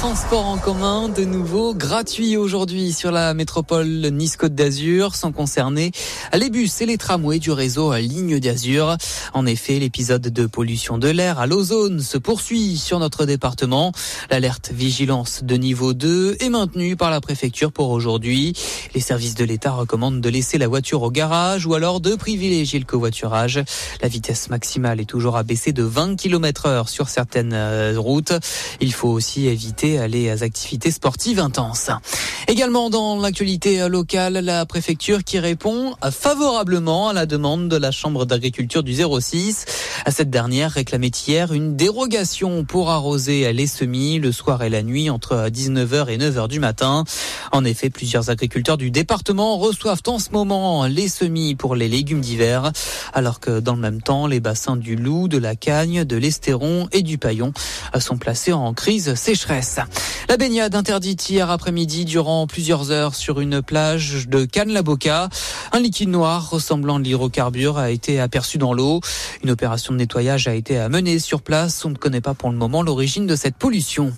transports en commun de nouveau gratuits aujourd'hui sur la métropole Nice-Côte d'Azur, sans concerner les bus et les tramways du réseau Ligne d'Azur. En effet, l'épisode de pollution de l'air à l'ozone se poursuit sur notre département. L'alerte vigilance de niveau 2 est maintenue par la préfecture pour aujourd'hui. Les services de l'État recommandent de laisser la voiture au garage ou alors de privilégier le covoiturage. La vitesse maximale est toujours à baisser de 20 km heure sur certaines euh, routes. Il faut aussi éviter les activités sportives intenses. Également dans l'actualité locale, la préfecture qui répond favorablement à la demande de la Chambre d'agriculture du 06. Cette dernière réclamait hier une dérogation pour arroser les semis le soir et la nuit entre 19h et 9h du matin. En effet, plusieurs agriculteurs du département reçoivent en ce moment les semis pour les légumes d'hiver, alors que dans le même temps, les bassins du Loup, de la Cagne, de l'Estéron et du Paillon sont placés en crise sécheresse. La baignade interdite hier après-midi durant plusieurs heures sur une plage de Cannes-la-Boca. Un liquide noir ressemblant à l'hydrocarbure a été aperçu dans l'eau. Une opération de nettoyage a été menée sur place. On ne connaît pas pour le moment l'origine de cette pollution.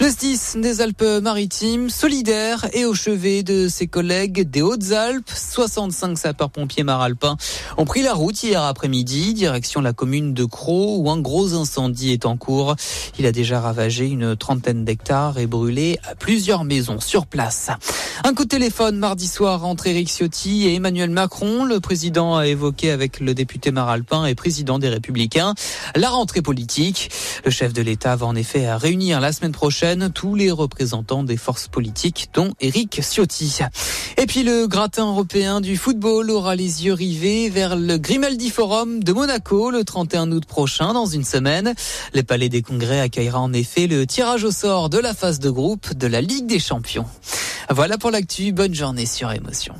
SDIS des Alpes-Maritimes, solidaire et au chevet de ses collègues des Hautes-Alpes, 65 sapeurs-pompiers maralpins ont pris la route hier après-midi, direction la commune de Croix, où un gros incendie est en cours. Il a déjà ravagé une trentaine d'hectares et brûlé plusieurs maisons sur place. Un coup de téléphone mardi soir entre Éric Ciotti et Emmanuel Macron. Le président a évoqué avec le député maralpin et président des Républicains la rentrée politique. Le chef de l'État va en effet réunir la semaine tous les représentants des forces politiques, dont Éric Ciotti. Et puis le gratin européen du football aura les yeux rivés vers le Grimaldi Forum de Monaco le 31 août prochain, dans une semaine. Le Palais des Congrès accueillera en effet le tirage au sort de la phase de groupe de la Ligue des Champions. Voilà pour l'actu. Bonne journée sur Émotion.